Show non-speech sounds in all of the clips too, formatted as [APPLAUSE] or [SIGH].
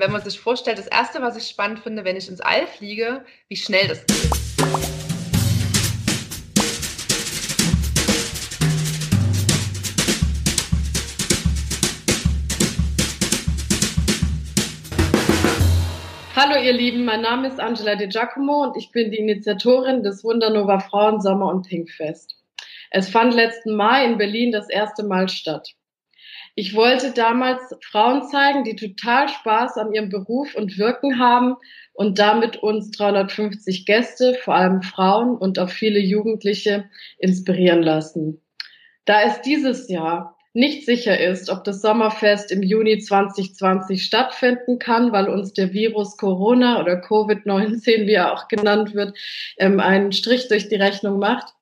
Wenn man sich vorstellt, das Erste, was ich spannend finde, wenn ich ins All fliege, wie schnell das geht. Hallo ihr Lieben, mein Name ist Angela De Giacomo und ich bin die Initiatorin des Wundernova Frauen Sommer und Pinkfest. Es fand letzten Mai in Berlin das erste Mal statt. Ich wollte damals Frauen zeigen, die total Spaß an ihrem Beruf und Wirken haben und damit uns 350 Gäste, vor allem Frauen und auch viele Jugendliche inspirieren lassen. Da es dieses Jahr nicht sicher ist, ob das Sommerfest im Juni 2020 stattfinden kann, weil uns der Virus Corona oder Covid-19, wie er auch genannt wird, ähm, einen Strich durch die Rechnung macht,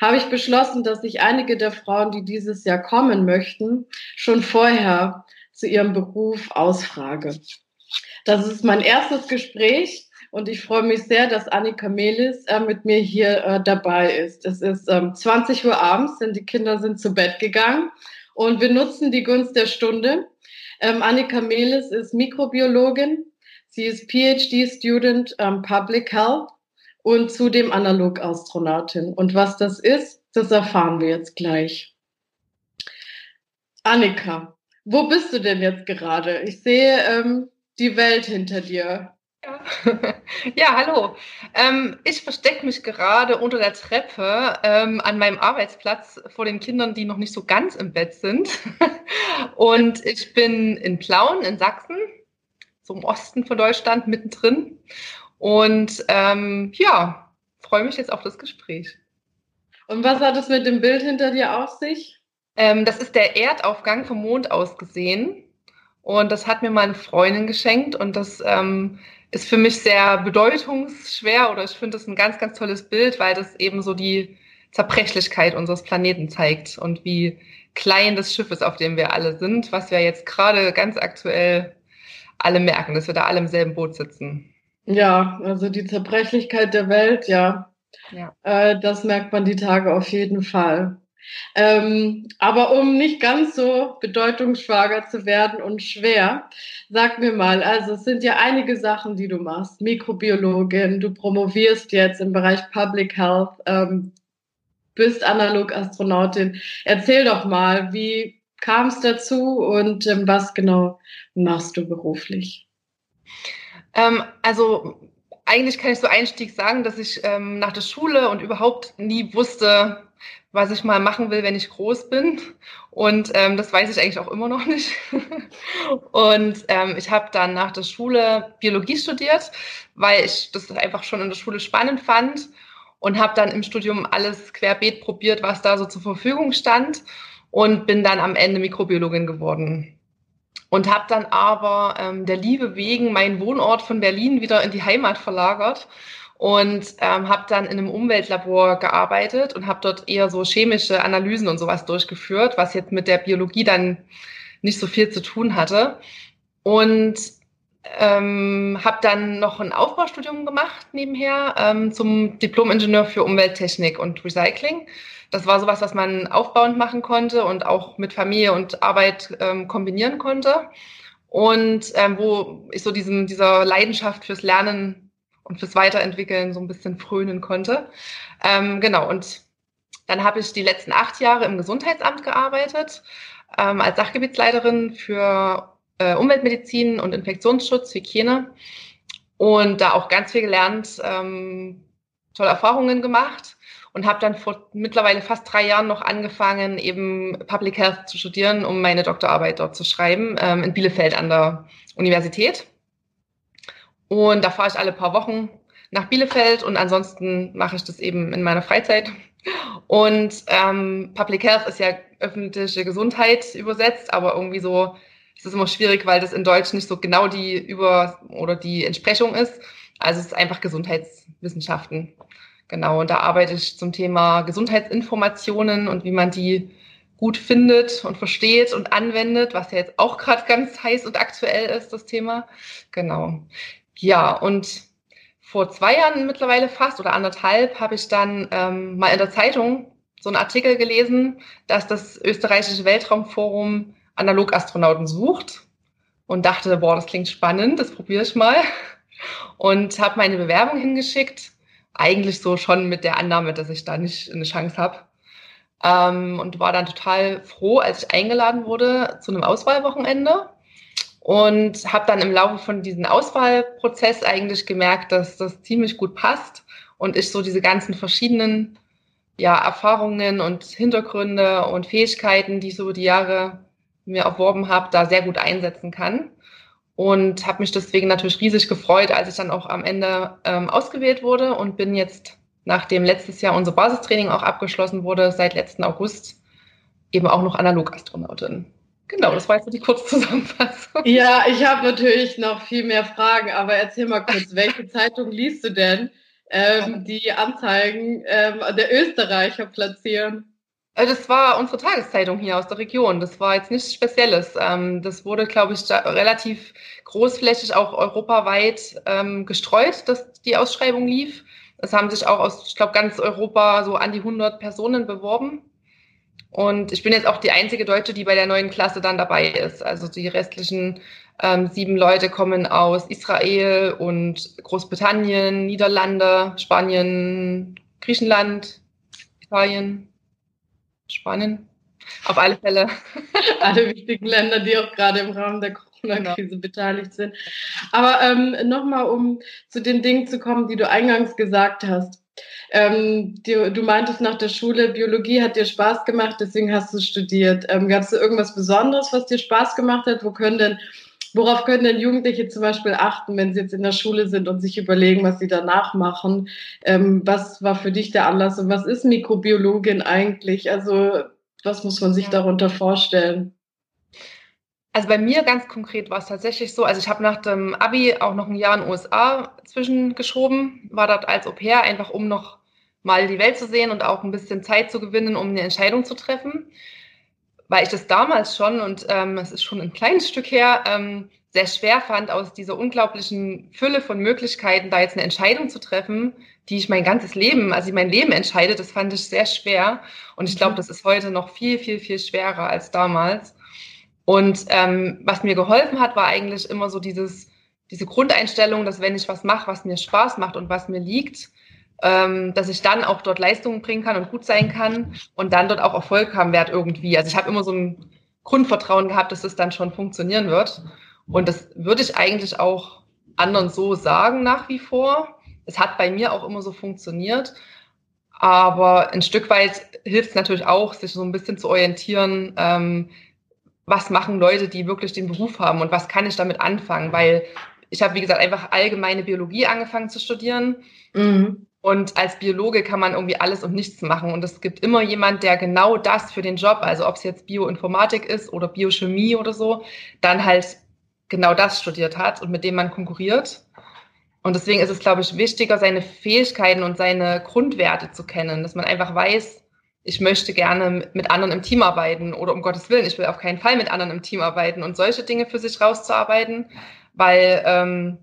habe ich beschlossen, dass ich einige der Frauen, die dieses Jahr kommen möchten, schon vorher zu ihrem Beruf ausfrage. Das ist mein erstes Gespräch und ich freue mich sehr, dass Annika Melis äh, mit mir hier äh, dabei ist. Es ist ähm, 20 Uhr abends, denn die Kinder sind zu Bett gegangen und wir nutzen die Gunst der Stunde. Ähm, Annika Melis ist Mikrobiologin. Sie ist PhD-Student ähm, Public Health und zudem Analogastronautin. Und was das ist, das erfahren wir jetzt gleich. Annika, wo bist du denn jetzt gerade? Ich sehe ähm, die Welt hinter dir. Ja, [LAUGHS] ja hallo. Ähm, ich verstecke mich gerade unter der Treppe ähm, an meinem Arbeitsplatz vor den Kindern, die noch nicht so ganz im Bett sind. [LAUGHS] Und ich bin in Plauen in Sachsen, so im Osten von Deutschland, mittendrin. Und ähm, ja, freue mich jetzt auf das Gespräch. Und was hat es mit dem Bild hinter dir auf sich? Ähm, das ist der Erdaufgang vom Mond aus gesehen. Und das hat mir meine Freundin geschenkt. Und das ähm, ist für mich sehr bedeutungsschwer oder ich finde das ein ganz, ganz tolles Bild, weil das eben so die Zerbrechlichkeit unseres Planeten zeigt und wie klein das Schiff ist, auf dem wir alle sind, was wir jetzt gerade ganz aktuell alle merken, dass wir da alle im selben Boot sitzen. Ja, also die Zerbrechlichkeit der Welt, ja. ja. Äh, das merkt man die Tage auf jeden Fall. Ähm, aber um nicht ganz so bedeutungsschwager zu werden und schwer, sag mir mal, also es sind ja einige Sachen, die du machst. Mikrobiologin, du promovierst jetzt im Bereich Public Health, ähm, bist Analogastronautin. Erzähl doch mal, wie kam es dazu und ähm, was genau machst du beruflich? Ähm, also eigentlich kann ich so Einstieg sagen, dass ich ähm, nach der Schule und überhaupt nie wusste, was ich mal machen will, wenn ich groß bin. Und ähm, das weiß ich eigentlich auch immer noch nicht. [LAUGHS] und ähm, ich habe dann nach der Schule Biologie studiert, weil ich das einfach schon in der Schule spannend fand und habe dann im Studium alles querbeet probiert, was da so zur Verfügung stand und bin dann am Ende Mikrobiologin geworden und habe dann aber ähm, der Liebe wegen meinen Wohnort von Berlin wieder in die Heimat verlagert und ähm, habe dann in einem Umweltlabor gearbeitet und habe dort eher so chemische Analysen und sowas durchgeführt, was jetzt mit der Biologie dann nicht so viel zu tun hatte. Und ähm, habe dann noch ein Aufbaustudium gemacht nebenher ähm, zum Diplom-Ingenieur für Umwelttechnik und Recycling das war sowas, was man aufbauend machen konnte und auch mit Familie und Arbeit ähm, kombinieren konnte. Und ähm, wo ich so diesem, dieser Leidenschaft fürs Lernen und fürs Weiterentwickeln so ein bisschen frönen konnte. Ähm, genau, und dann habe ich die letzten acht Jahre im Gesundheitsamt gearbeitet, ähm, als Sachgebietsleiterin für äh, Umweltmedizin und Infektionsschutz, Hygiene. Und da auch ganz viel gelernt, ähm, tolle Erfahrungen gemacht und habe dann vor mittlerweile fast drei Jahren noch angefangen, eben Public Health zu studieren, um meine Doktorarbeit dort zu schreiben, ähm, in Bielefeld an der Universität. Und da fahre ich alle paar Wochen nach Bielefeld und ansonsten mache ich das eben in meiner Freizeit. Und ähm, Public Health ist ja öffentliche Gesundheit übersetzt, aber irgendwie so ist es immer schwierig, weil das in Deutsch nicht so genau die Über- oder die Entsprechung ist. Also es ist einfach Gesundheitswissenschaften. Genau, und da arbeite ich zum Thema Gesundheitsinformationen und wie man die gut findet und versteht und anwendet, was ja jetzt auch gerade ganz heiß und aktuell ist, das Thema. Genau. Ja, und vor zwei Jahren mittlerweile fast oder anderthalb habe ich dann ähm, mal in der Zeitung so einen Artikel gelesen, dass das österreichische Weltraumforum Analogastronauten sucht. und dachte, boah, das klingt spannend, das probiere ich mal. Und habe meine Bewerbung hingeschickt, eigentlich so schon mit der Annahme, dass ich da nicht eine Chance habe. Ähm, und war dann total froh, als ich eingeladen wurde zu einem Auswahlwochenende. Und habe dann im Laufe von diesem Auswahlprozess eigentlich gemerkt, dass das ziemlich gut passt und ich so diese ganzen verschiedenen ja, Erfahrungen und Hintergründe und Fähigkeiten, die ich so über die Jahre mir erworben habe, da sehr gut einsetzen kann. Und habe mich deswegen natürlich riesig gefreut, als ich dann auch am Ende ähm, ausgewählt wurde und bin jetzt, nachdem letztes Jahr unser Basistraining auch abgeschlossen wurde, seit letzten August eben auch noch Analogastronautin. Genau, das war jetzt die Kurzzusammenfassung. Ja, ich habe natürlich noch viel mehr Fragen, aber erzähl mal kurz, [LAUGHS] welche Zeitung liest du denn, ähm, die Anzeigen ähm, der Österreicher platzieren? Äh, das war unsere Tageszeitung hier aus der Region. Das war jetzt nichts Spezielles. Ähm, das wurde, glaube ich, relativ großflächig auch europaweit ähm, gestreut, dass die Ausschreibung lief. Es haben sich auch aus, ich glaube, ganz Europa so an die 100 Personen beworben. Und ich bin jetzt auch die einzige Deutsche, die bei der neuen Klasse dann dabei ist. Also die restlichen ähm, sieben Leute kommen aus Israel und Großbritannien, Niederlande, Spanien, Griechenland, Italien, Spanien. Auf alle Fälle. [LAUGHS] Alle wichtigen Länder, die auch gerade im Rahmen der Corona-Krise genau. beteiligt sind. Aber ähm, nochmal, um zu den Dingen zu kommen, die du eingangs gesagt hast. Ähm, du, du, meintest nach der Schule, Biologie hat dir Spaß gemacht, deswegen hast du studiert. Ähm, Gab es irgendwas Besonderes, was dir Spaß gemacht hat? Wo können denn, worauf können denn Jugendliche zum Beispiel achten, wenn sie jetzt in der Schule sind und sich überlegen, was sie danach machen? Ähm, was war für dich der Anlass und was ist Mikrobiologin eigentlich? Also was muss man sich darunter vorstellen? Also bei mir ganz konkret war es tatsächlich so, also ich habe nach dem Abi auch noch ein Jahr in den USA zwischengeschoben, war dort als Au pair, einfach um noch mal die Welt zu sehen und auch ein bisschen Zeit zu gewinnen, um eine Entscheidung zu treffen. Weil ich das damals schon, und ähm, es ist schon ein kleines Stück her, ähm, sehr schwer fand, aus dieser unglaublichen Fülle von Möglichkeiten da jetzt eine Entscheidung zu treffen, die ich mein ganzes Leben, also mein Leben entscheide, das fand ich sehr schwer. Und ich glaube, mhm. das ist heute noch viel, viel, viel schwerer als damals. Und ähm, was mir geholfen hat, war eigentlich immer so dieses, diese Grundeinstellung, dass wenn ich was mache, was mir Spaß macht und was mir liegt, ähm, dass ich dann auch dort Leistungen bringen kann und gut sein kann und dann dort auch Erfolg haben werde irgendwie. Also ich habe immer so ein Grundvertrauen gehabt, dass es dann schon funktionieren wird. Und das würde ich eigentlich auch anderen so sagen nach wie vor. Es hat bei mir auch immer so funktioniert. Aber ein Stück weit hilft es natürlich auch, sich so ein bisschen zu orientieren, ähm, was machen Leute, die wirklich den Beruf haben und was kann ich damit anfangen? Weil ich habe, wie gesagt, einfach allgemeine Biologie angefangen zu studieren. Mhm. Und als Biologe kann man irgendwie alles und nichts machen. Und es gibt immer jemand, der genau das für den Job, also ob es jetzt Bioinformatik ist oder Biochemie oder so, dann halt genau das studiert hat und mit dem man konkurriert. Und deswegen ist es, glaube ich, wichtiger, seine Fähigkeiten und seine Grundwerte zu kennen, dass man einfach weiß, ich möchte gerne mit anderen im Team arbeiten oder um Gottes Willen, ich will auf keinen Fall mit anderen im Team arbeiten und solche Dinge für sich rauszuarbeiten, weil ähm,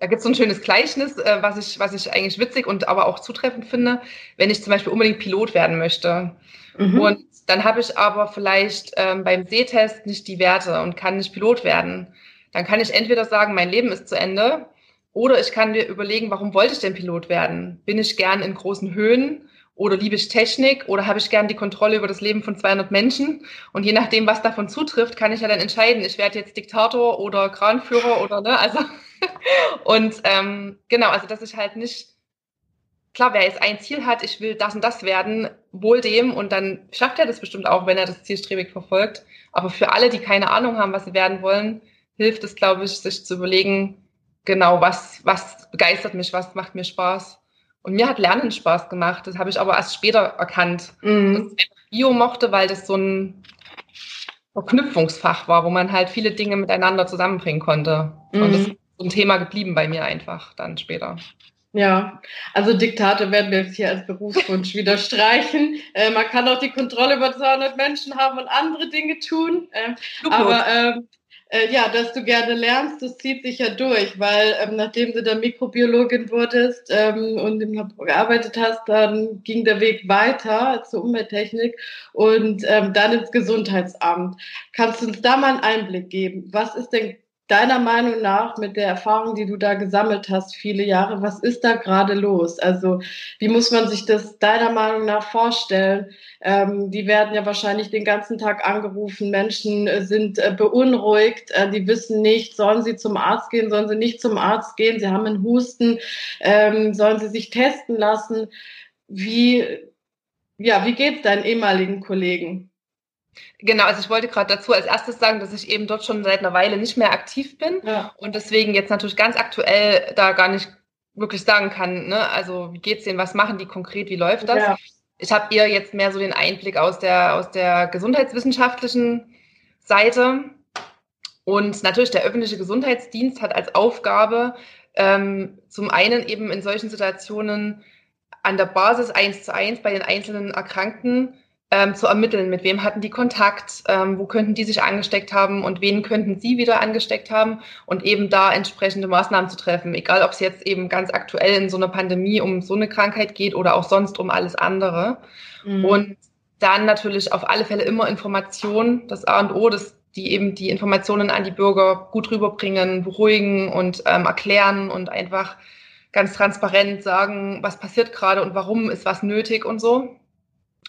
da gibt es so ein schönes Gleichnis, äh, was, ich, was ich eigentlich witzig und aber auch zutreffend finde, wenn ich zum Beispiel unbedingt Pilot werden möchte. Mhm. Und dann habe ich aber vielleicht ähm, beim Sehtest nicht die Werte und kann nicht Pilot werden. Dann kann ich entweder sagen, mein Leben ist zu Ende, oder ich kann mir überlegen, warum wollte ich denn Pilot werden? Bin ich gern in großen Höhen? Oder liebe ich Technik oder habe ich gern die Kontrolle über das Leben von 200 Menschen? Und je nachdem, was davon zutrifft, kann ich ja dann entscheiden, ich werde jetzt Diktator oder Kranführer oder ne, also [LAUGHS] und ähm, genau, also dass ich halt nicht klar, wer jetzt ein Ziel hat, ich will das und das werden, wohl dem und dann schafft er das bestimmt auch, wenn er das zielstrebig verfolgt. Aber für alle, die keine Ahnung haben, was sie werden wollen, hilft es, glaube ich, sich zu überlegen, genau, was, was begeistert mich, was macht mir Spaß. Und mir hat Lernen Spaß gemacht. Das habe ich aber erst später erkannt. Mhm. Dass ich Bio mochte, weil das so ein Verknüpfungsfach war, wo man halt viele Dinge miteinander zusammenbringen konnte. Mhm. Und das ist so ein Thema geblieben bei mir einfach dann später. Ja, also Diktate werden wir jetzt hier als Berufswunsch wieder streichen. Äh, man kann auch die Kontrolle über 200 Menschen haben und andere Dinge tun. Äh, aber äh, äh, ja, dass du gerne lernst, das zieht sich ja durch, weil ähm, nachdem du dann Mikrobiologin wurdest ähm, und im Labor gearbeitet hast, dann ging der Weg weiter zur Umwelttechnik und ähm, dann ins Gesundheitsamt. Kannst du uns da mal einen Einblick geben? Was ist denn deiner Meinung nach mit der Erfahrung, die du da gesammelt hast, viele Jahre, was ist da gerade los? Also wie muss man sich das deiner Meinung nach vorstellen? Ähm, die werden ja wahrscheinlich den ganzen Tag angerufen, Menschen äh, sind äh, beunruhigt, äh, die wissen nicht, sollen sie zum Arzt gehen, sollen sie nicht zum Arzt gehen, sie haben einen Husten, ähm, sollen sie sich testen lassen? Wie, ja, wie geht's deinen ehemaligen Kollegen? Genau, also ich wollte gerade dazu als erstes sagen, dass ich eben dort schon seit einer Weile nicht mehr aktiv bin ja. und deswegen jetzt natürlich ganz aktuell da gar nicht wirklich sagen kann, ne? also wie geht's denen, was machen die konkret, wie läuft das? Ja. Ich habe eher jetzt mehr so den Einblick aus der, aus der gesundheitswissenschaftlichen Seite und natürlich der öffentliche Gesundheitsdienst hat als Aufgabe, ähm, zum einen eben in solchen Situationen an der Basis eins zu eins bei den einzelnen Erkrankten ähm, zu ermitteln, mit wem hatten die Kontakt, ähm, wo könnten die sich angesteckt haben und wen könnten sie wieder angesteckt haben und eben da entsprechende Maßnahmen zu treffen, egal ob es jetzt eben ganz aktuell in so einer Pandemie um so eine Krankheit geht oder auch sonst um alles andere. Mhm. Und dann natürlich auf alle Fälle immer Informationen, das A und O, das, die eben die Informationen an die Bürger gut rüberbringen, beruhigen und ähm, erklären und einfach ganz transparent sagen, was passiert gerade und warum ist was nötig und so.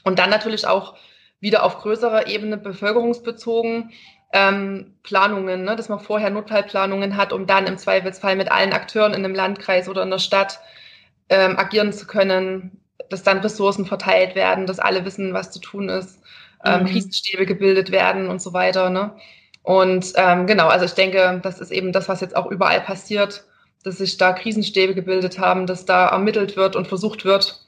Und dann natürlich auch wieder auf größerer Ebene bevölkerungsbezogen ähm, Planungen, ne, dass man vorher Notfallplanungen hat, um dann im Zweifelsfall mit allen Akteuren in einem Landkreis oder in der Stadt ähm, agieren zu können, dass dann Ressourcen verteilt werden, dass alle wissen, was zu tun ist, ähm, mhm. Krisenstäbe gebildet werden und so weiter. Ne? Und ähm, genau, also ich denke, das ist eben das, was jetzt auch überall passiert, dass sich da Krisenstäbe gebildet haben, dass da ermittelt wird und versucht wird,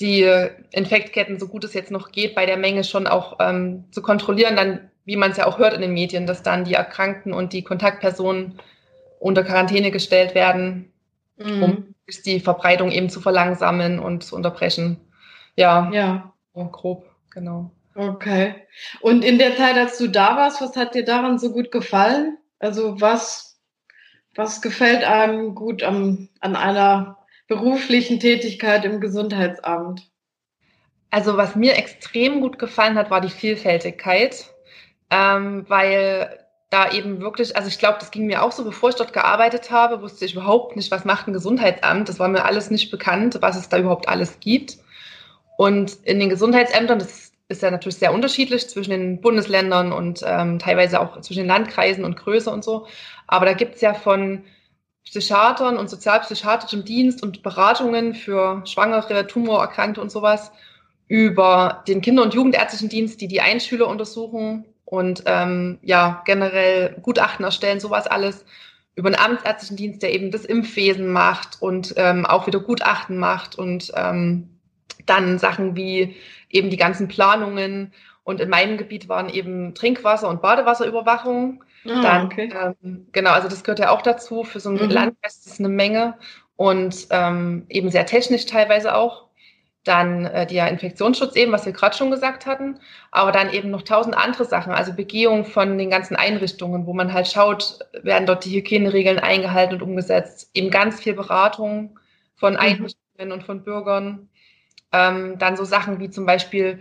die Infektketten, so gut es jetzt noch geht, bei der Menge schon auch ähm, zu kontrollieren, dann, wie man es ja auch hört in den Medien, dass dann die Erkrankten und die Kontaktpersonen unter Quarantäne gestellt werden, mhm. um die Verbreitung eben zu verlangsamen und zu unterbrechen. Ja, ja. So grob, genau. Okay. Und in der Zeit, als du da warst, was hat dir daran so gut gefallen? Also was, was gefällt einem gut am, an einer beruflichen Tätigkeit im Gesundheitsamt? Also was mir extrem gut gefallen hat, war die Vielfältigkeit, ähm, weil da eben wirklich, also ich glaube, das ging mir auch so, bevor ich dort gearbeitet habe, wusste ich überhaupt nicht, was macht ein Gesundheitsamt. Das war mir alles nicht bekannt, was es da überhaupt alles gibt. Und in den Gesundheitsämtern, das ist ja natürlich sehr unterschiedlich zwischen den Bundesländern und ähm, teilweise auch zwischen den Landkreisen und Größe und so. Aber da gibt es ja von Psychiatern und sozialpsychiatrischem Dienst und Beratungen für Schwangere, Tumorerkrankte und sowas über den Kinder- und Jugendärztlichen Dienst, die die Einschüler untersuchen und ähm, ja generell Gutachten erstellen, sowas alles über den Amtsärztlichen Dienst, der eben das Impfwesen macht und ähm, auch wieder Gutachten macht und ähm, dann Sachen wie eben die ganzen Planungen. Und in meinem Gebiet waren eben Trinkwasser- und Badewasserüberwachung Ah, dann, okay. ähm, genau, also das gehört ja auch dazu. Für so ein mhm. Landfest ist eine Menge und ähm, eben sehr technisch teilweise auch. Dann äh, der Infektionsschutz eben, was wir gerade schon gesagt hatten, aber dann eben noch tausend andere Sachen, also Begehung von den ganzen Einrichtungen, wo man halt schaut, werden dort die Hygieneregeln eingehalten und umgesetzt. Eben ganz viel Beratung von mhm. Einrichtungen und von Bürgern. Ähm, dann so Sachen wie zum Beispiel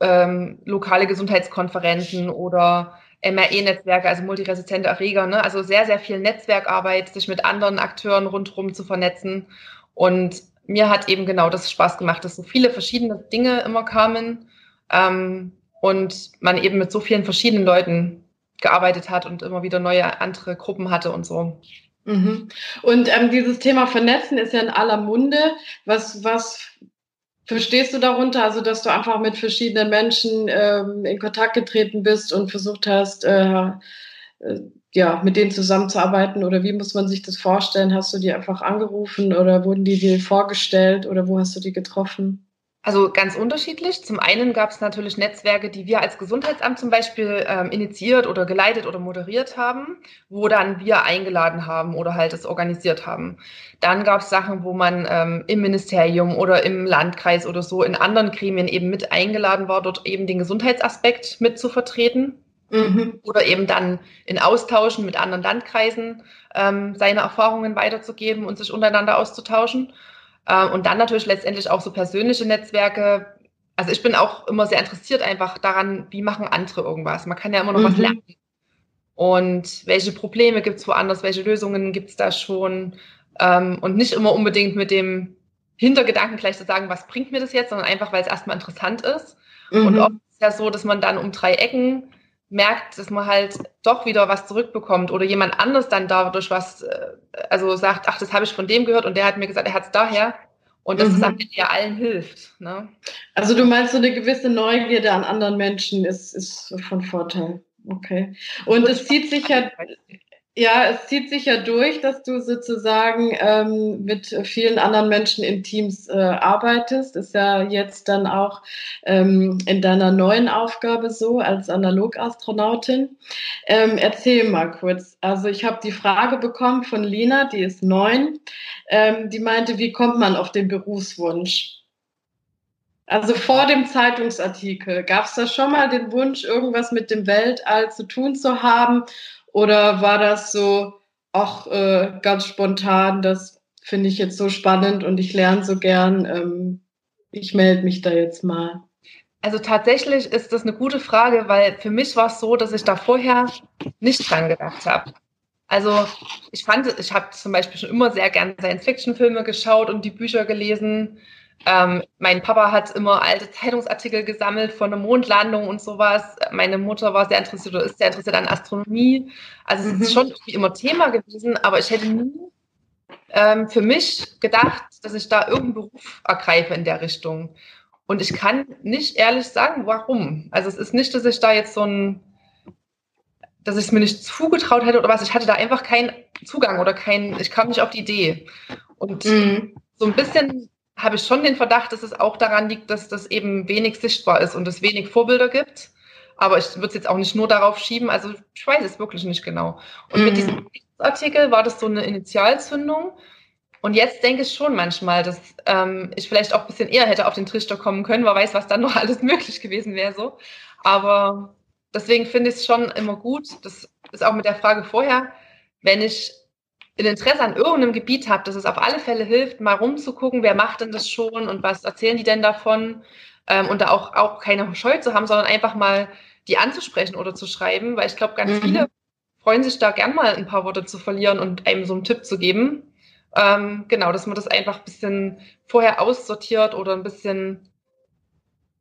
ähm, lokale Gesundheitskonferenzen oder MRE-Netzwerke, also multiresistente Erreger, ne? also sehr, sehr viel Netzwerkarbeit, sich mit anderen Akteuren rundherum zu vernetzen. Und mir hat eben genau das Spaß gemacht, dass so viele verschiedene Dinge immer kamen ähm, und man eben mit so vielen verschiedenen Leuten gearbeitet hat und immer wieder neue andere Gruppen hatte und so. Mhm. Und ähm, dieses Thema Vernetzen ist ja in aller Munde. Was, was verstehst du darunter? Also, dass du einfach mit verschiedenen Menschen ähm, in Kontakt getreten bist und versucht hast, äh, äh, ja, mit denen zusammenzuarbeiten? Oder wie muss man sich das vorstellen? Hast du die einfach angerufen oder wurden die dir vorgestellt oder wo hast du die getroffen? Also ganz unterschiedlich. Zum einen gab es natürlich Netzwerke, die wir als Gesundheitsamt zum Beispiel ähm, initiiert oder geleitet oder moderiert haben, wo dann wir eingeladen haben oder halt es organisiert haben. Dann gab es Sachen, wo man ähm, im Ministerium oder im Landkreis oder so in anderen Gremien eben mit eingeladen war, dort eben den Gesundheitsaspekt mit zu vertreten. Mhm. Oder eben dann in Austauschen mit anderen Landkreisen ähm, seine Erfahrungen weiterzugeben und sich untereinander auszutauschen. Ähm, und dann natürlich letztendlich auch so persönliche Netzwerke. Also ich bin auch immer sehr interessiert einfach daran, wie machen andere irgendwas. Man kann ja immer noch mhm. was lernen. Und welche Probleme gibt es woanders, welche Lösungen gibt es da schon? Ähm, und nicht immer unbedingt mit dem Hintergedanken gleich zu sagen, was bringt mir das jetzt, sondern einfach, weil es erstmal interessant ist. Mhm. Und oft ist es ja so, dass man dann um drei Ecken merkt, dass man halt doch wieder was zurückbekommt oder jemand anders dann dadurch was, äh, also sagt, ach, das habe ich von dem gehört und der hat mir gesagt, er hat es daher. Und das mhm. ist am Ende ja allen hilft. Ne? Also du meinst, so eine gewisse Neugierde an anderen Menschen ist, ist von Vorteil. Okay. Und es zieht sich ja, ja, es zieht sich ja durch, dass du sozusagen ähm, mit vielen anderen Menschen in Teams äh, arbeitest. Ist ja jetzt dann auch ähm, in deiner neuen Aufgabe so als Analogastronautin. Ähm, erzähl mal kurz. Also ich habe die Frage bekommen von Lina, die ist neun. Ähm, die meinte, wie kommt man auf den Berufswunsch? Also vor dem Zeitungsartikel, gab es da schon mal den Wunsch, irgendwas mit dem Weltall zu tun zu haben? Oder war das so, auch äh, ganz spontan, das finde ich jetzt so spannend und ich lerne so gern, ähm, ich melde mich da jetzt mal? Also tatsächlich ist das eine gute Frage, weil für mich war es so, dass ich da vorher nicht dran gedacht habe. Also ich fand, ich habe zum Beispiel schon immer sehr gerne Science-Fiction-Filme geschaut und die Bücher gelesen. Ähm, mein Papa hat immer alte Zeitungsartikel gesammelt von der Mondlandung und sowas. Meine Mutter war sehr interessiert oder ist sehr interessiert an Astronomie. Also es mhm. ist schon irgendwie immer Thema gewesen, aber ich hätte nie ähm, für mich gedacht, dass ich da irgendeinen Beruf ergreife in der Richtung. Und ich kann nicht ehrlich sagen, warum. Also es ist nicht, dass ich da jetzt so ein, dass ich es mir nicht zugetraut hätte oder was. Ich hatte da einfach keinen Zugang oder keinen, ich kam nicht auf die Idee. Und mhm. so ein bisschen habe ich schon den Verdacht, dass es auch daran liegt, dass das eben wenig sichtbar ist und es wenig Vorbilder gibt. Aber ich würde es jetzt auch nicht nur darauf schieben. Also ich weiß es wirklich nicht genau. Und mhm. mit diesem Artikel war das so eine Initialzündung. Und jetzt denke ich schon manchmal, dass ähm, ich vielleicht auch ein bisschen eher hätte auf den Trichter kommen können. Wer weiß, was dann noch [LAUGHS] alles möglich gewesen wäre so. Aber deswegen finde ich es schon immer gut. Das ist auch mit der Frage vorher, wenn ich ein Interesse an irgendeinem Gebiet habt, dass es auf alle Fälle hilft, mal rumzugucken, wer macht denn das schon und was erzählen die denn davon ähm, und da auch, auch keine Scheu zu haben, sondern einfach mal die anzusprechen oder zu schreiben, weil ich glaube, ganz mhm. viele freuen sich da gern mal ein paar Worte zu verlieren und einem so einen Tipp zu geben. Ähm, genau, dass man das einfach ein bisschen vorher aussortiert oder ein bisschen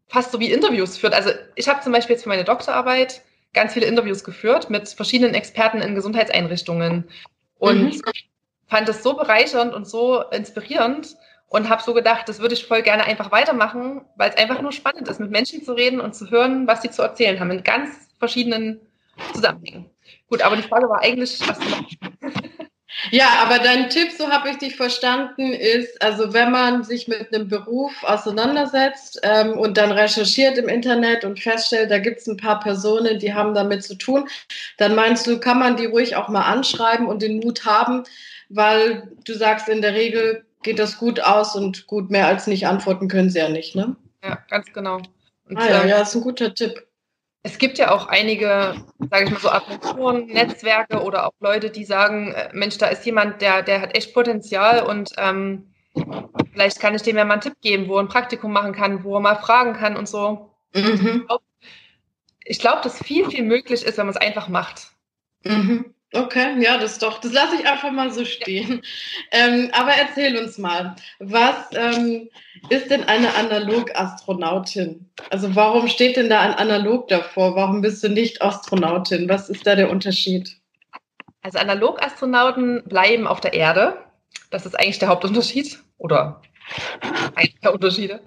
fast so wie Interviews führt. Also ich habe zum Beispiel jetzt für meine Doktorarbeit ganz viele Interviews geführt mit verschiedenen Experten in Gesundheitseinrichtungen. Und mhm. fand es so bereichernd und so inspirierend und habe so gedacht, das würde ich voll gerne einfach weitermachen, weil es einfach nur spannend ist, mit Menschen zu reden und zu hören, was sie zu erzählen haben, in ganz verschiedenen Zusammenhängen. Gut, aber die Frage war eigentlich, was du machst. Ja, aber dein Tipp, so habe ich dich verstanden, ist, also wenn man sich mit einem Beruf auseinandersetzt ähm, und dann recherchiert im Internet und feststellt, da gibt es ein paar Personen, die haben damit zu tun, dann meinst du, kann man die ruhig auch mal anschreiben und den Mut haben, weil du sagst, in der Regel geht das gut aus und gut mehr als nicht antworten können sie ja nicht, ne? Ja, ganz genau. Und, ah, ja, ähm, ja, ist ein guter Tipp es gibt ja auch einige, sage ich mal so, Agenturen, Netzwerke oder auch Leute, die sagen, äh, Mensch, da ist jemand, der, der hat echt Potenzial und ähm, vielleicht kann ich dem ja mal einen Tipp geben, wo er ein Praktikum machen kann, wo er mal fragen kann und so. Mhm. Ich glaube, dass viel, viel möglich ist, wenn man es einfach macht. Mhm. Okay, ja, das doch. Das lasse ich einfach mal so stehen. Ähm, aber erzähl uns mal, was ähm, ist denn eine Analog-Astronautin? Also warum steht denn da ein Analog davor? Warum bist du nicht Astronautin? Was ist da der Unterschied? Also Analog-Astronauten bleiben auf der Erde. Das ist eigentlich der Hauptunterschied oder einer der Unterschiede.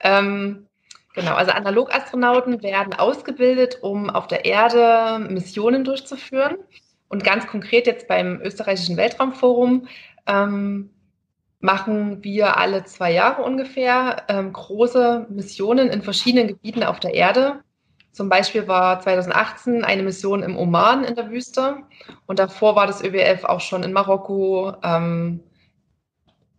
Ähm, Genau, also Analog-Astronauten werden ausgebildet, um auf der Erde Missionen durchzuführen. Und ganz konkret jetzt beim österreichischen Weltraumforum ähm, machen wir alle zwei Jahre ungefähr ähm, große Missionen in verschiedenen Gebieten auf der Erde. Zum Beispiel war 2018 eine Mission im Oman in der Wüste und davor war das ÖWF auch schon in Marokko, ähm,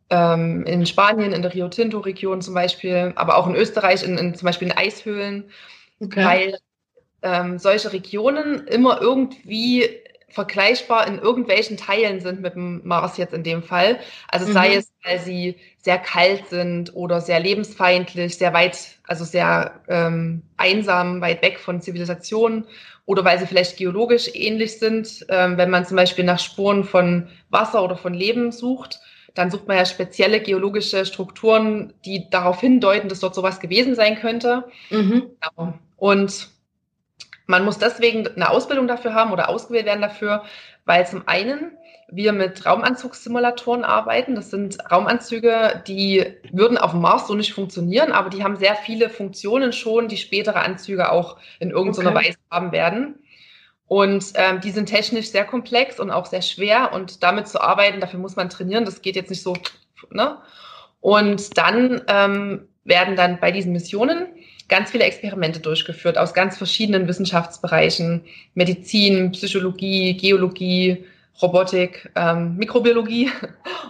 ähm, in Spanien, in der Rio Tinto-Region zum Beispiel, aber auch in Österreich, in, in zum Beispiel in Eishöhlen, okay. weil ähm, solche Regionen immer irgendwie vergleichbar in irgendwelchen Teilen sind mit dem Mars jetzt in dem Fall. Also mhm. sei es, weil sie sehr kalt sind oder sehr lebensfeindlich, sehr weit, also sehr ähm, einsam, weit weg von Zivilisationen oder weil sie vielleicht geologisch ähnlich sind. Ähm, wenn man zum Beispiel nach Spuren von Wasser oder von Leben sucht, dann sucht man ja spezielle geologische Strukturen, die darauf hindeuten, dass dort sowas gewesen sein könnte. Mhm. Genau. Und man muss deswegen eine Ausbildung dafür haben oder ausgewählt werden dafür, weil zum einen wir mit Raumanzugssimulatoren arbeiten. Das sind Raumanzüge, die würden auf dem Mars so nicht funktionieren, aber die haben sehr viele Funktionen schon, die spätere Anzüge auch in irgendeiner okay. Weise haben werden. Und ähm, die sind technisch sehr komplex und auch sehr schwer und damit zu arbeiten, dafür muss man trainieren. Das geht jetzt nicht so. Ne? Und dann ähm, werden dann bei diesen Missionen ganz viele Experimente durchgeführt aus ganz verschiedenen Wissenschaftsbereichen, Medizin, Psychologie, Geologie, Robotik, ähm, Mikrobiologie. [LAUGHS]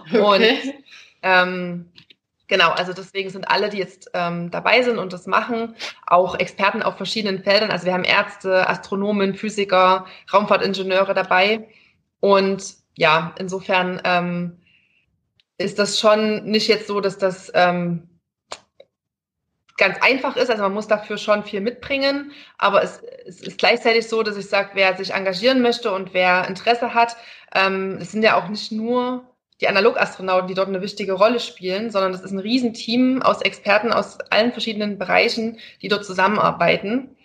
Okay. Und ähm, genau, also deswegen sind alle, die jetzt ähm, dabei sind und das machen, auch Experten auf verschiedenen Feldern. Also wir haben Ärzte, Astronomen, Physiker, Raumfahrtingenieure dabei. Und ja, insofern ähm, ist das schon nicht jetzt so, dass das ähm, ganz einfach ist. Also man muss dafür schon viel mitbringen. Aber es, es ist gleichzeitig so, dass ich sage, wer sich engagieren möchte und wer Interesse hat, ähm, es sind ja auch nicht nur die Analogastronauten, die dort eine wichtige Rolle spielen, sondern es ist ein Riesenteam aus Experten aus allen verschiedenen Bereichen, die dort zusammenarbeiten.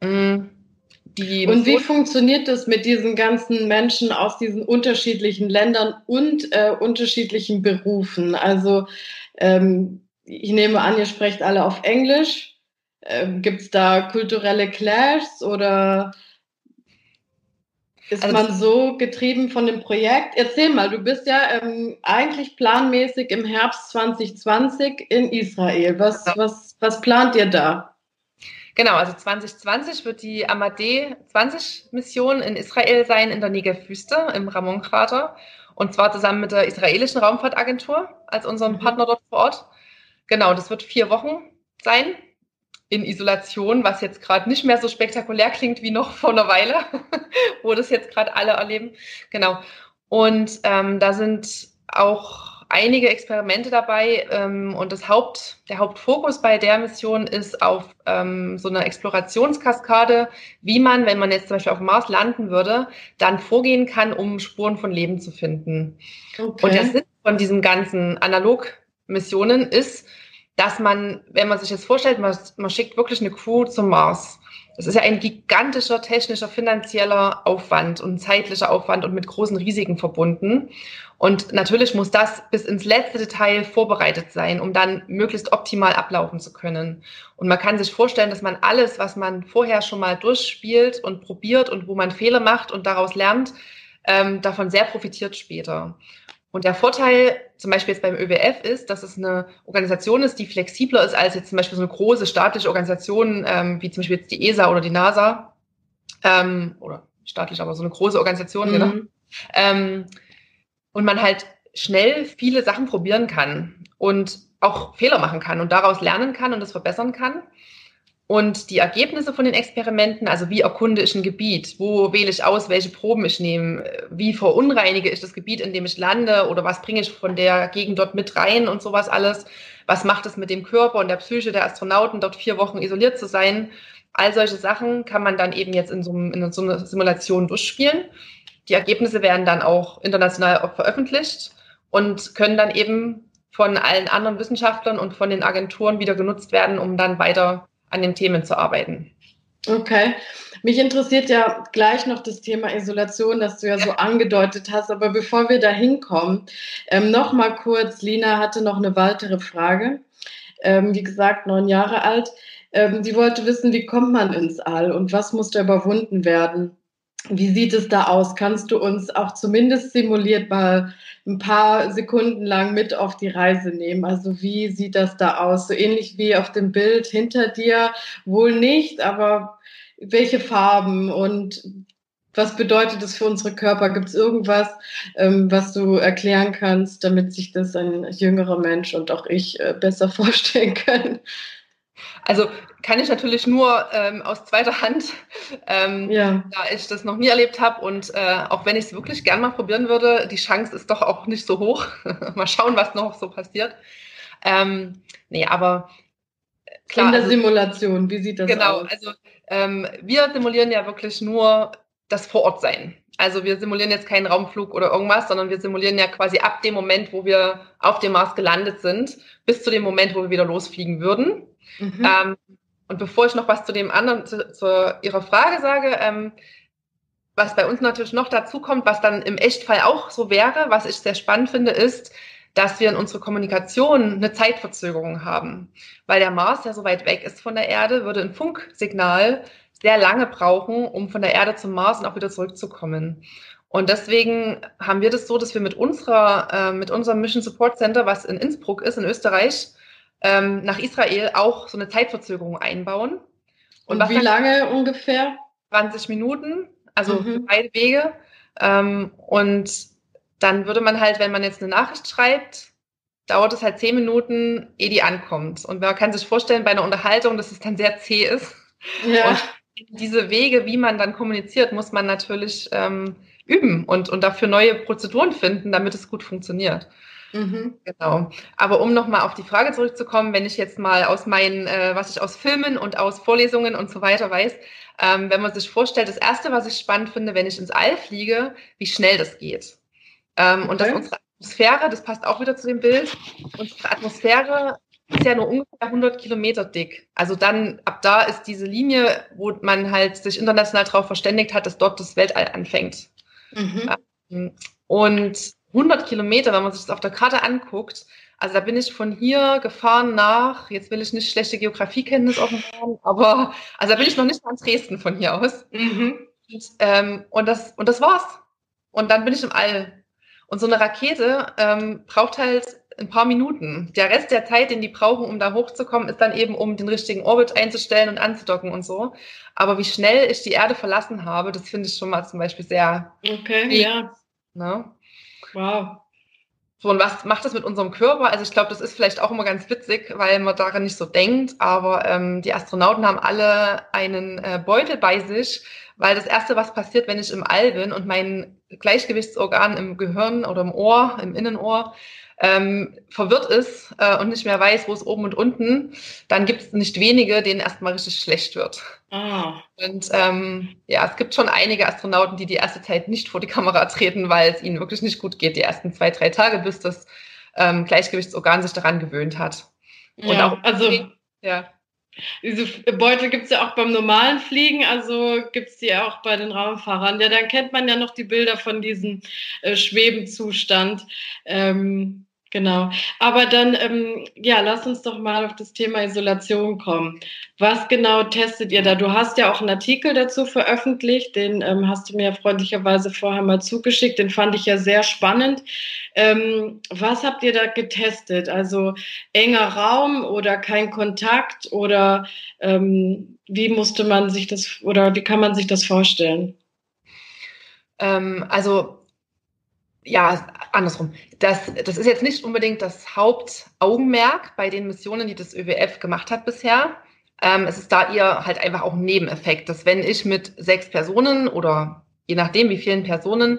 Mm, die und wie funktioniert das mit diesen ganzen Menschen aus diesen unterschiedlichen Ländern und äh, unterschiedlichen Berufen? Also ähm, ich nehme an, ihr sprecht alle auf Englisch. Ähm, Gibt es da kulturelle Clashs oder ist also, man so getrieben von dem Projekt? Erzähl mal, du bist ja ähm, eigentlich planmäßig im Herbst 2020 in Israel. Was, genau. was, was plant ihr da? Genau, also 2020 wird die Amadee 20 Mission in Israel sein, in der Negev-Wüste, im Ramon-Krater. Und zwar zusammen mit der israelischen Raumfahrtagentur als unserem mhm. Partner dort vor Ort. Genau, das wird vier Wochen sein in Isolation, was jetzt gerade nicht mehr so spektakulär klingt wie noch [LAUGHS] vor einer Weile, wo das jetzt gerade alle erleben. Genau. Und ähm, da sind auch einige Experimente dabei ähm, und das Haupt, der Hauptfokus bei der Mission ist auf ähm, so einer Explorationskaskade, wie man, wenn man jetzt zum Beispiel auf Mars landen würde, dann vorgehen kann, um Spuren von Leben zu finden. Okay. Und der Sinn von diesen ganzen Analogmissionen ist, dass man, wenn man sich jetzt vorstellt, man, man schickt wirklich eine Crew zum Mars. Das ist ja ein gigantischer technischer, finanzieller Aufwand und zeitlicher Aufwand und mit großen Risiken verbunden. Und natürlich muss das bis ins letzte Detail vorbereitet sein, um dann möglichst optimal ablaufen zu können. Und man kann sich vorstellen, dass man alles, was man vorher schon mal durchspielt und probiert und wo man Fehler macht und daraus lernt, ähm, davon sehr profitiert später. Und der Vorteil zum Beispiel jetzt beim ÖWF ist, dass es eine Organisation ist, die flexibler ist als jetzt zum Beispiel so eine große staatliche Organisation, ähm, wie zum Beispiel jetzt die ESA oder die NASA, ähm, oder staatlich, aber so eine große Organisation, genau. mhm. genau. Ähm, und man halt schnell viele Sachen probieren kann und auch Fehler machen kann und daraus lernen kann und das verbessern kann. Und die Ergebnisse von den Experimenten, also wie erkunde ich ein Gebiet, wo wähle ich aus, welche Proben ich nehme, wie verunreinige ich das Gebiet, in dem ich lande? Oder was bringe ich von der Gegend dort mit rein und sowas alles, was macht es mit dem Körper und der Psyche der Astronauten, dort vier Wochen isoliert zu sein. All solche Sachen kann man dann eben jetzt in so, in so einer Simulation durchspielen. Die Ergebnisse werden dann auch international veröffentlicht und können dann eben von allen anderen Wissenschaftlern und von den Agenturen wieder genutzt werden, um dann weiter an den Themen zu arbeiten. Okay. Mich interessiert ja gleich noch das Thema Isolation, das du ja so angedeutet hast. Aber bevor wir da hinkommen, ähm, noch mal kurz, Lina hatte noch eine weitere Frage. Ähm, wie gesagt, neun Jahre alt. Ähm, sie wollte wissen, wie kommt man ins All und was muss da überwunden werden? Wie sieht es da aus? Kannst du uns auch zumindest simuliert mal ein paar Sekunden lang mit auf die Reise nehmen? Also wie sieht das da aus? So ähnlich wie auf dem Bild hinter dir? Wohl nicht, aber welche Farben und was bedeutet das für unsere Körper? Gibt es irgendwas, ähm, was du erklären kannst, damit sich das ein jüngerer Mensch und auch ich äh, besser [LAUGHS] vorstellen können? Also kann ich natürlich nur ähm, aus zweiter Hand, ähm, ja. da ich das noch nie erlebt habe und äh, auch wenn ich es wirklich gern mal probieren würde, die Chance ist doch auch nicht so hoch. [LAUGHS] mal schauen, was noch so passiert. Ähm, nee, aber äh, klar. In der also, Simulation, wie sieht das genau, aus? Genau, also ähm, wir simulieren ja wirklich nur das Vorortsein. Also wir simulieren jetzt keinen Raumflug oder irgendwas, sondern wir simulieren ja quasi ab dem Moment, wo wir auf dem Mars gelandet sind, bis zu dem Moment, wo wir wieder losfliegen würden. Mhm. Ähm, und bevor ich noch was zu dem anderen, zu, zu Ihrer Frage sage, ähm, was bei uns natürlich noch dazu kommt, was dann im Echtfall auch so wäre, was ich sehr spannend finde, ist, dass wir in unserer Kommunikation eine Zeitverzögerung haben. Weil der Mars ja so weit weg ist von der Erde, würde ein Funksignal sehr lange brauchen, um von der Erde zum Mars und auch wieder zurückzukommen. Und deswegen haben wir das so, dass wir mit unserer, äh, mit unserem Mission Support Center, was in Innsbruck ist, in Österreich, ähm, nach Israel auch so eine Zeitverzögerung einbauen. Und, und wie lange ungefähr? 20 Minuten, also mhm. beide Wege. Ähm, und dann würde man halt, wenn man jetzt eine Nachricht schreibt, dauert es halt zehn Minuten, ehe die ankommt. Und man kann sich vorstellen bei einer Unterhaltung, dass es dann sehr zäh ist. Ja. Und diese Wege, wie man dann kommuniziert, muss man natürlich ähm, üben und, und dafür neue Prozeduren finden, damit es gut funktioniert. Mhm. Genau. Aber um nochmal auf die Frage zurückzukommen, wenn ich jetzt mal aus meinen, äh, was ich aus Filmen und aus Vorlesungen und so weiter weiß, ähm, wenn man sich vorstellt, das Erste, was ich spannend finde, wenn ich ins All fliege, wie schnell das geht. Ähm, okay. Und dass unsere Atmosphäre, das passt auch wieder zu dem Bild, unsere Atmosphäre ist ja nur ungefähr 100 Kilometer dick. Also dann, ab da ist diese Linie, wo man halt sich international darauf verständigt hat, dass dort das Weltall anfängt. Mhm. Ähm, und 100 Kilometer, wenn man sich das auf der Karte anguckt, also da bin ich von hier gefahren nach, jetzt will ich nicht schlechte Geografiekenntnis offenbaren, aber also da bin ich noch nicht mal in Dresden von hier aus. Mhm. Und, ähm, und, das, und das war's. Und dann bin ich im All. Und so eine Rakete ähm, braucht halt ein paar Minuten. Der Rest der Zeit, den die brauchen, um da hochzukommen, ist dann eben, um den richtigen Orbit einzustellen und anzudocken und so. Aber wie schnell ich die Erde verlassen habe, das finde ich schon mal zum Beispiel sehr. Okay, ja. Ne? Wow. So, und was macht das mit unserem Körper? Also ich glaube, das ist vielleicht auch immer ganz witzig, weil man daran nicht so denkt, aber ähm, die Astronauten haben alle einen äh, Beutel bei sich, weil das Erste, was passiert, wenn ich im All bin und mein Gleichgewichtsorgan im Gehirn oder im Ohr, im Innenohr, ähm, verwirrt ist äh, und nicht mehr weiß, wo es oben und unten, dann gibt es nicht wenige, denen erstmal richtig schlecht wird. Ah. Und ähm, ja, es gibt schon einige Astronauten, die die erste Zeit nicht vor die Kamera treten, weil es ihnen wirklich nicht gut geht, die ersten zwei, drei Tage, bis das ähm, Gleichgewichtsorgan sich daran gewöhnt hat. Und ja, auch also ja. Diese Beutel gibt es ja auch beim normalen Fliegen, also gibt es die auch bei den Raumfahrern. Ja, dann kennt man ja noch die Bilder von diesem äh, Schwebenzustand. Ähm, Genau. Aber dann, ähm, ja, lass uns doch mal auf das Thema Isolation kommen. Was genau testet ihr da? Du hast ja auch einen Artikel dazu veröffentlicht, den ähm, hast du mir freundlicherweise vorher mal zugeschickt. Den fand ich ja sehr spannend. Ähm, was habt ihr da getestet? Also enger Raum oder kein Kontakt oder ähm, wie musste man sich das oder wie kann man sich das vorstellen? Ähm, also ja, andersrum. Das, das ist jetzt nicht unbedingt das Hauptaugenmerk bei den Missionen, die das ÖWF gemacht hat bisher. Ähm, es ist da eher halt einfach auch ein Nebeneffekt, dass wenn ich mit sechs Personen oder je nachdem wie vielen Personen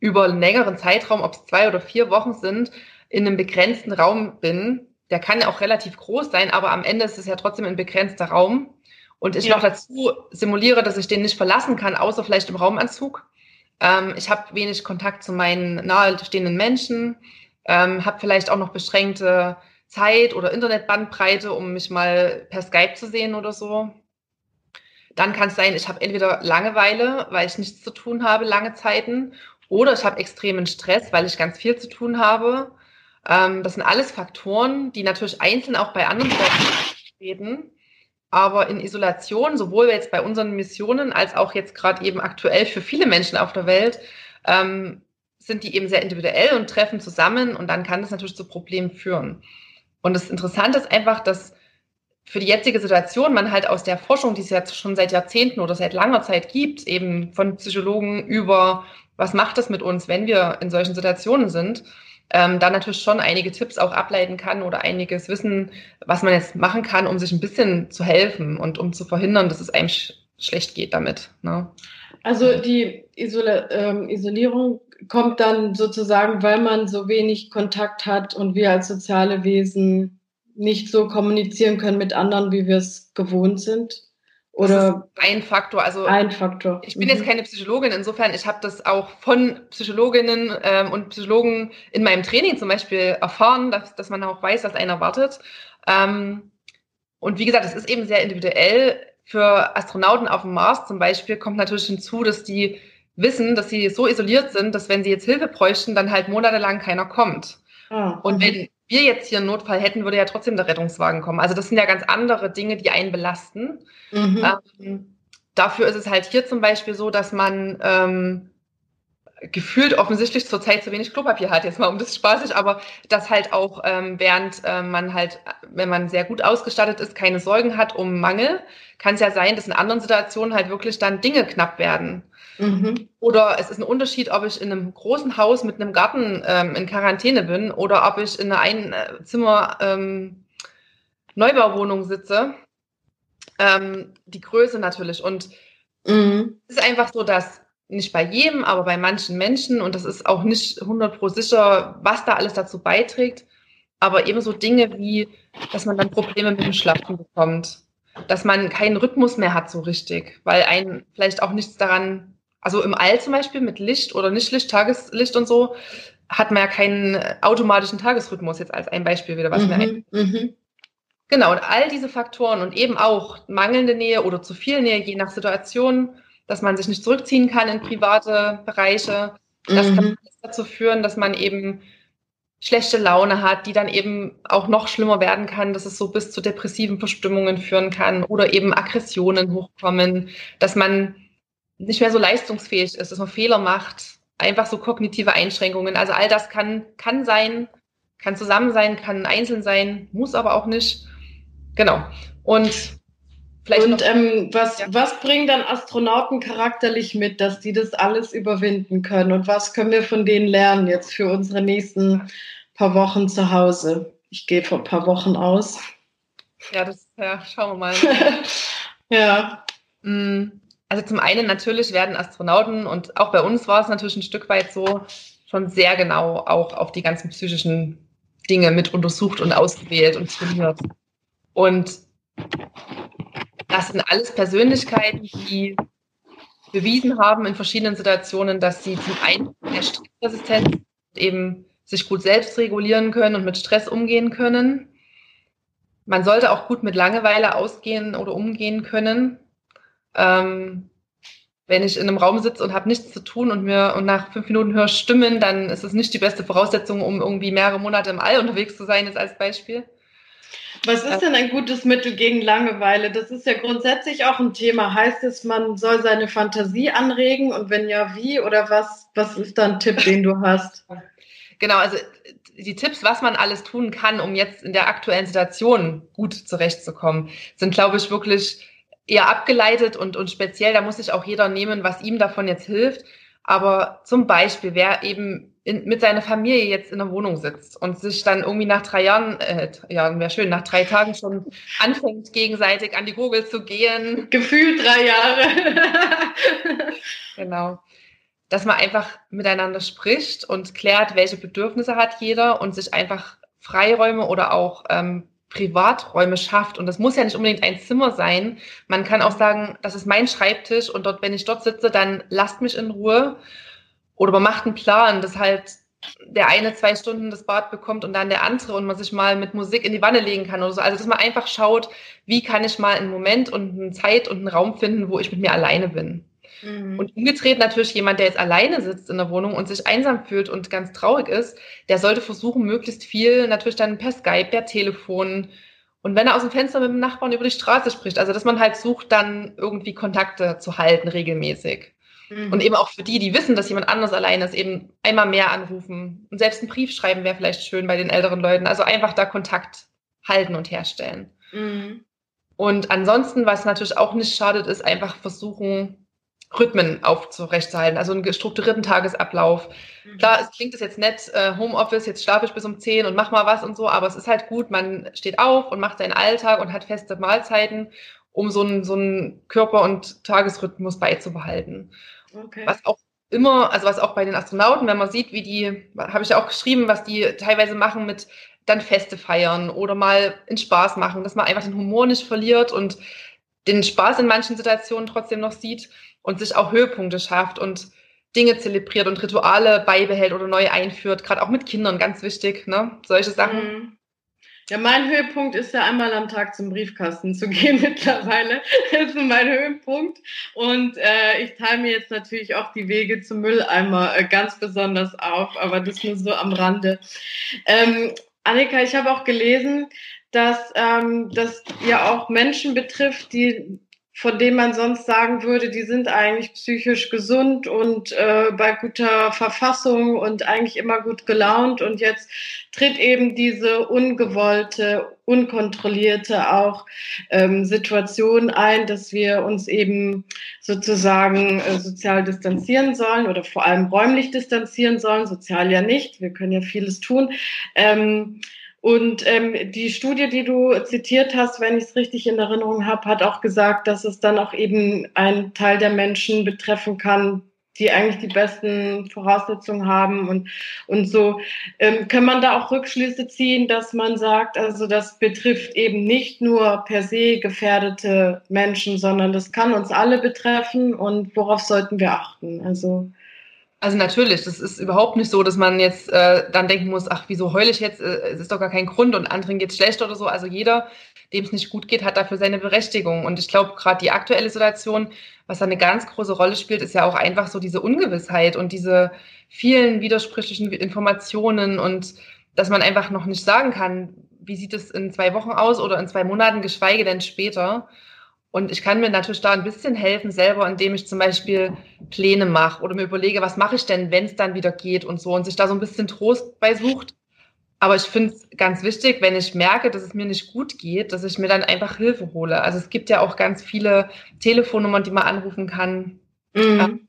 über einen längeren Zeitraum, ob es zwei oder vier Wochen sind, in einem begrenzten Raum bin, der kann ja auch relativ groß sein, aber am Ende ist es ja trotzdem ein begrenzter Raum. Und ich ja. noch dazu simuliere, dass ich den nicht verlassen kann, außer vielleicht im Raumanzug ähm, ich habe wenig Kontakt zu meinen nahestehenden Menschen, ähm, habe vielleicht auch noch beschränkte Zeit oder Internetbandbreite, um mich mal per Skype zu sehen oder so. Dann kann es sein, ich habe entweder Langeweile, weil ich nichts zu tun habe, lange Zeiten, oder ich habe extremen Stress, weil ich ganz viel zu tun habe. Ähm, das sind alles Faktoren, die natürlich einzeln auch bei anderen treten. Aber in Isolation, sowohl jetzt bei unseren Missionen als auch jetzt gerade eben aktuell für viele Menschen auf der Welt, ähm, sind die eben sehr individuell und treffen zusammen und dann kann das natürlich zu Problemen führen. Und das Interessante ist einfach, dass für die jetzige Situation man halt aus der Forschung, die es ja schon seit Jahrzehnten oder seit langer Zeit gibt, eben von Psychologen über was macht das mit uns, wenn wir in solchen Situationen sind, ähm, da natürlich schon einige Tipps auch ableiten kann oder einiges Wissen, was man jetzt machen kann, um sich ein bisschen zu helfen und um zu verhindern, dass es einem sch schlecht geht damit. Ne? Also die Isol ähm, Isolierung kommt dann sozusagen, weil man so wenig Kontakt hat und wir als soziale Wesen nicht so kommunizieren können mit anderen, wie wir es gewohnt sind. Oder ein Faktor. Also ein Faktor. Ich bin mhm. jetzt keine Psychologin, insofern ich habe das auch von Psychologinnen ähm, und Psychologen in meinem Training zum Beispiel erfahren, dass, dass man auch weiß, was einen erwartet. Ähm, und wie gesagt, es ist eben sehr individuell. Für Astronauten auf dem Mars zum Beispiel kommt natürlich hinzu, dass die wissen, dass sie so isoliert sind, dass wenn sie jetzt Hilfe bräuchten, dann halt monatelang keiner kommt. Ah, und wenn wir jetzt hier einen Notfall hätten, würde ja trotzdem der Rettungswagen kommen. Also das sind ja ganz andere Dinge, die einen belasten. Mhm. Ähm, dafür ist es halt hier zum Beispiel so, dass man ähm, gefühlt offensichtlich zurzeit zu wenig Klopapier hat, jetzt mal um das spaßig, aber dass halt auch ähm, während äh, man halt, wenn man sehr gut ausgestattet ist, keine Sorgen hat um Mangel, kann es ja sein, dass in anderen Situationen halt wirklich dann Dinge knapp werden. Mhm. Oder es ist ein Unterschied, ob ich in einem großen Haus mit einem Garten ähm, in Quarantäne bin oder ob ich in einer Einzimmer ähm, Neubauwohnung sitze. Ähm, die Größe natürlich. Und mhm. es ist einfach so, dass nicht bei jedem, aber bei manchen Menschen, und das ist auch nicht 100 pro sicher, was da alles dazu beiträgt, aber ebenso Dinge wie, dass man dann Probleme mit dem Schlafen bekommt, dass man keinen Rhythmus mehr hat so richtig, weil ein vielleicht auch nichts daran also im All zum Beispiel mit Licht oder Nichtlicht, Tageslicht und so, hat man ja keinen automatischen Tagesrhythmus, jetzt als ein Beispiel wieder, was mhm, mir ein. Mhm. Genau, und all diese Faktoren und eben auch mangelnde Nähe oder zu viel Nähe, je nach Situation, dass man sich nicht zurückziehen kann in private Bereiche, das mhm. kann dazu führen, dass man eben schlechte Laune hat, die dann eben auch noch schlimmer werden kann, dass es so bis zu depressiven Verstimmungen führen kann oder eben Aggressionen hochkommen, dass man nicht mehr so leistungsfähig ist, dass man Fehler macht, einfach so kognitive Einschränkungen. Also all das kann, kann sein, kann zusammen sein, kann einzeln sein, muss aber auch nicht. Genau. Und vielleicht. Und ähm, was, ja. was bringen dann Astronauten charakterlich mit, dass die das alles überwinden können? Und was können wir von denen lernen jetzt für unsere nächsten paar Wochen zu Hause? Ich gehe vor ein paar Wochen aus. Ja, das, ja, schauen wir mal. [LAUGHS] ja. Mm. Also zum einen natürlich werden Astronauten und auch bei uns war es natürlich ein Stück weit so schon sehr genau auch auf die ganzen psychischen Dinge mit untersucht und ausgewählt und trainiert. Und das sind alles Persönlichkeiten, die bewiesen haben in verschiedenen Situationen, dass sie zum einen der Stressresistenz eben sich gut selbst regulieren können und mit Stress umgehen können. Man sollte auch gut mit Langeweile ausgehen oder umgehen können. Ähm, wenn ich in einem Raum sitze und habe nichts zu tun und mir und nach fünf Minuten höre Stimmen, dann ist es nicht die beste Voraussetzung, um irgendwie mehrere Monate im All unterwegs zu sein, jetzt als Beispiel. Was ist denn ein gutes Mittel gegen Langeweile? Das ist ja grundsätzlich auch ein Thema. Heißt es, man soll seine Fantasie anregen und wenn ja, wie oder was? Was ist da ein Tipp, den du hast? Genau, also die Tipps, was man alles tun kann, um jetzt in der aktuellen Situation gut zurechtzukommen, sind, glaube ich, wirklich eher abgeleitet und, und speziell, da muss sich auch jeder nehmen, was ihm davon jetzt hilft. Aber zum Beispiel, wer eben in, mit seiner Familie jetzt in der Wohnung sitzt und sich dann irgendwie nach drei Jahren, äh, ja, wäre schön, nach drei Tagen schon anfängt, gegenseitig an die Gurgel zu gehen. Gefühlt drei Jahre. [LAUGHS] genau. Dass man einfach miteinander spricht und klärt, welche Bedürfnisse hat jeder und sich einfach Freiräume oder auch ähm, Privaträume schafft. Und das muss ja nicht unbedingt ein Zimmer sein. Man kann auch sagen, das ist mein Schreibtisch und dort, wenn ich dort sitze, dann lasst mich in Ruhe. Oder man macht einen Plan, dass halt der eine zwei Stunden das Bad bekommt und dann der andere und man sich mal mit Musik in die Wanne legen kann oder so. Also dass man einfach schaut, wie kann ich mal einen Moment und eine Zeit und einen Raum finden, wo ich mit mir alleine bin. Mhm. Und umgedreht natürlich jemand, der jetzt alleine sitzt in der Wohnung und sich einsam fühlt und ganz traurig ist, der sollte versuchen, möglichst viel natürlich dann per Skype, per Telefon und wenn er aus dem Fenster mit dem Nachbarn über die Straße spricht, also dass man halt sucht, dann irgendwie Kontakte zu halten regelmäßig. Mhm. Und eben auch für die, die wissen, dass jemand anders alleine ist, eben einmal mehr anrufen. Und selbst einen Brief schreiben wäre vielleicht schön bei den älteren Leuten. Also einfach da Kontakt halten und herstellen. Mhm. Und ansonsten, was natürlich auch nicht schadet, ist einfach versuchen, Rhythmen aufzurechtzuerhalten, also einen strukturierten Tagesablauf. Mhm. Klar, es klingt das jetzt nett, äh, Homeoffice, jetzt schlafe ich bis um 10 und mach mal was und so, aber es ist halt gut, man steht auf und macht seinen Alltag und hat feste Mahlzeiten, um so einen, so einen Körper- und Tagesrhythmus beizubehalten. Okay. Was auch immer, also was auch bei den Astronauten, wenn man sieht, wie die, habe ich ja auch geschrieben, was die teilweise machen mit dann Feste feiern oder mal in Spaß machen, dass man einfach den Humor nicht verliert und den Spaß in manchen Situationen trotzdem noch sieht und sich auch Höhepunkte schafft und Dinge zelebriert und Rituale beibehält oder neu einführt, gerade auch mit Kindern, ganz wichtig, ne? Solche Sachen. Mhm. Ja, mein Höhepunkt ist ja einmal am Tag zum Briefkasten zu [LAUGHS] gehen mittlerweile. Das ist mein Höhepunkt. Und äh, ich teile mir jetzt natürlich auch die Wege zum Mülleimer äh, ganz besonders auf, aber das nur so am Rande. Ähm, Annika, ich habe auch gelesen, dass ähm, das ja auch Menschen betrifft, die von denen man sonst sagen würde, die sind eigentlich psychisch gesund und äh, bei guter Verfassung und eigentlich immer gut gelaunt. Und jetzt tritt eben diese ungewollte, unkontrollierte auch ähm, Situation ein, dass wir uns eben sozusagen äh, sozial distanzieren sollen oder vor allem räumlich distanzieren sollen, sozial ja nicht. Wir können ja vieles tun. Ähm, und ähm, die Studie, die du zitiert hast, wenn ich es richtig in Erinnerung habe, hat auch gesagt, dass es dann auch eben einen Teil der Menschen betreffen kann, die eigentlich die besten Voraussetzungen haben und, und so. Ähm, kann man da auch Rückschlüsse ziehen, dass man sagt, also das betrifft eben nicht nur per se gefährdete Menschen, sondern das kann uns alle betreffen und worauf sollten wir achten? Also also natürlich, das ist überhaupt nicht so, dass man jetzt äh, dann denken muss, ach, wieso heule ich jetzt? Äh, es ist doch gar kein Grund und anderen geht es schlecht oder so. Also jeder, dem es nicht gut geht, hat dafür seine Berechtigung. Und ich glaube, gerade die aktuelle Situation, was da eine ganz große Rolle spielt, ist ja auch einfach so diese Ungewissheit und diese vielen widersprüchlichen Informationen und dass man einfach noch nicht sagen kann, wie sieht es in zwei Wochen aus oder in zwei Monaten, geschweige denn später. Und ich kann mir natürlich da ein bisschen helfen selber, indem ich zum Beispiel Pläne mache oder mir überlege, was mache ich denn, wenn es dann wieder geht und so und sich da so ein bisschen Trost bei sucht. Aber ich finde es ganz wichtig, wenn ich merke, dass es mir nicht gut geht, dass ich mir dann einfach Hilfe hole. Also es gibt ja auch ganz viele Telefonnummern, die man anrufen kann. Mhm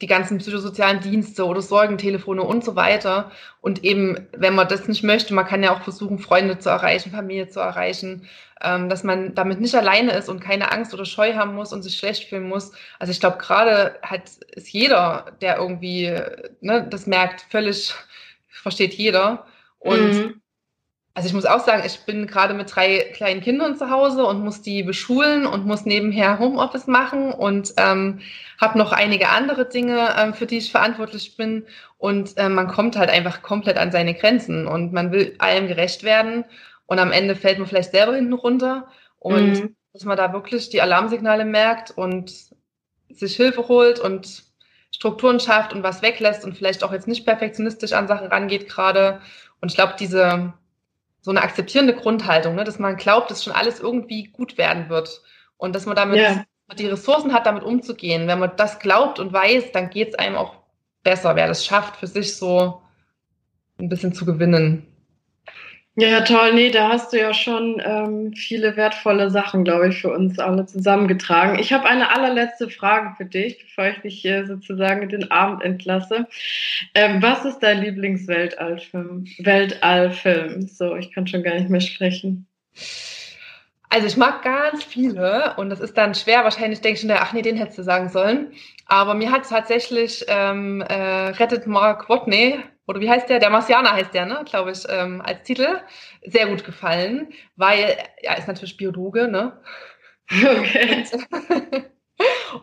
die ganzen psychosozialen Dienste oder Sorgentelefone und so weiter. Und eben, wenn man das nicht möchte, man kann ja auch versuchen, Freunde zu erreichen, Familie zu erreichen, ähm, dass man damit nicht alleine ist und keine Angst oder Scheu haben muss und sich schlecht fühlen muss. Also ich glaube, gerade hat ist jeder, der irgendwie ne, das merkt, völlig versteht jeder. Und mhm. Also ich muss auch sagen, ich bin gerade mit drei kleinen Kindern zu Hause und muss die beschulen und muss nebenher Homeoffice machen und ähm, habe noch einige andere Dinge, ähm, für die ich verantwortlich bin. Und ähm, man kommt halt einfach komplett an seine Grenzen und man will allem gerecht werden. Und am Ende fällt man vielleicht selber hinten runter und mhm. dass man da wirklich die Alarmsignale merkt und sich Hilfe holt und Strukturen schafft und was weglässt und vielleicht auch jetzt nicht perfektionistisch an Sachen rangeht gerade. Und ich glaube, diese so eine akzeptierende Grundhaltung, ne? dass man glaubt, dass schon alles irgendwie gut werden wird und dass man damit ja. die Ressourcen hat, damit umzugehen. Wenn man das glaubt und weiß, dann geht es einem auch besser, wer das schafft, für sich so ein bisschen zu gewinnen. Ja, toll. Nee, da hast du ja schon ähm, viele wertvolle Sachen, glaube ich, für uns alle zusammengetragen. Ich habe eine allerletzte Frage für dich, bevor ich dich äh, sozusagen in den Abend entlasse. Ähm, was ist dein Lieblingsweltallfilm? Weltallfilm. So, ich kann schon gar nicht mehr sprechen. Also ich mag ganz viele und das ist dann schwer. Wahrscheinlich denke ich schon, ach nee, den hättest du sagen sollen. Aber mir hat tatsächlich ähm, äh, Rettet Mark Watney oder wie heißt der? Der Marcianer heißt der, ne, glaube ich, ähm, als Titel, sehr gut gefallen, weil er ist natürlich Biologe, ne? Okay.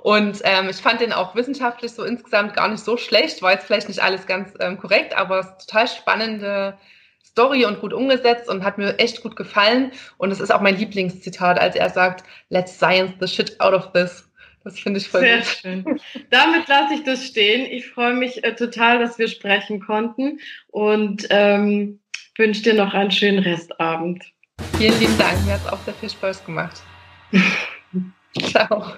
Und ähm, ich fand den auch wissenschaftlich so insgesamt gar nicht so schlecht, war jetzt vielleicht nicht alles ganz ähm, korrekt, aber es ist total spannende Story und gut umgesetzt und hat mir echt gut gefallen. Und es ist auch mein Lieblingszitat, als er sagt, let's science the shit out of this. Das finde ich voll Sehr gut. schön. Damit lasse ich das stehen. Ich freue mich äh, total, dass wir sprechen konnten und ähm, wünsche dir noch einen schönen Restabend. Vielen lieben Dank. Mir hat es auch sehr viel Spaß gemacht. [LAUGHS] Ciao.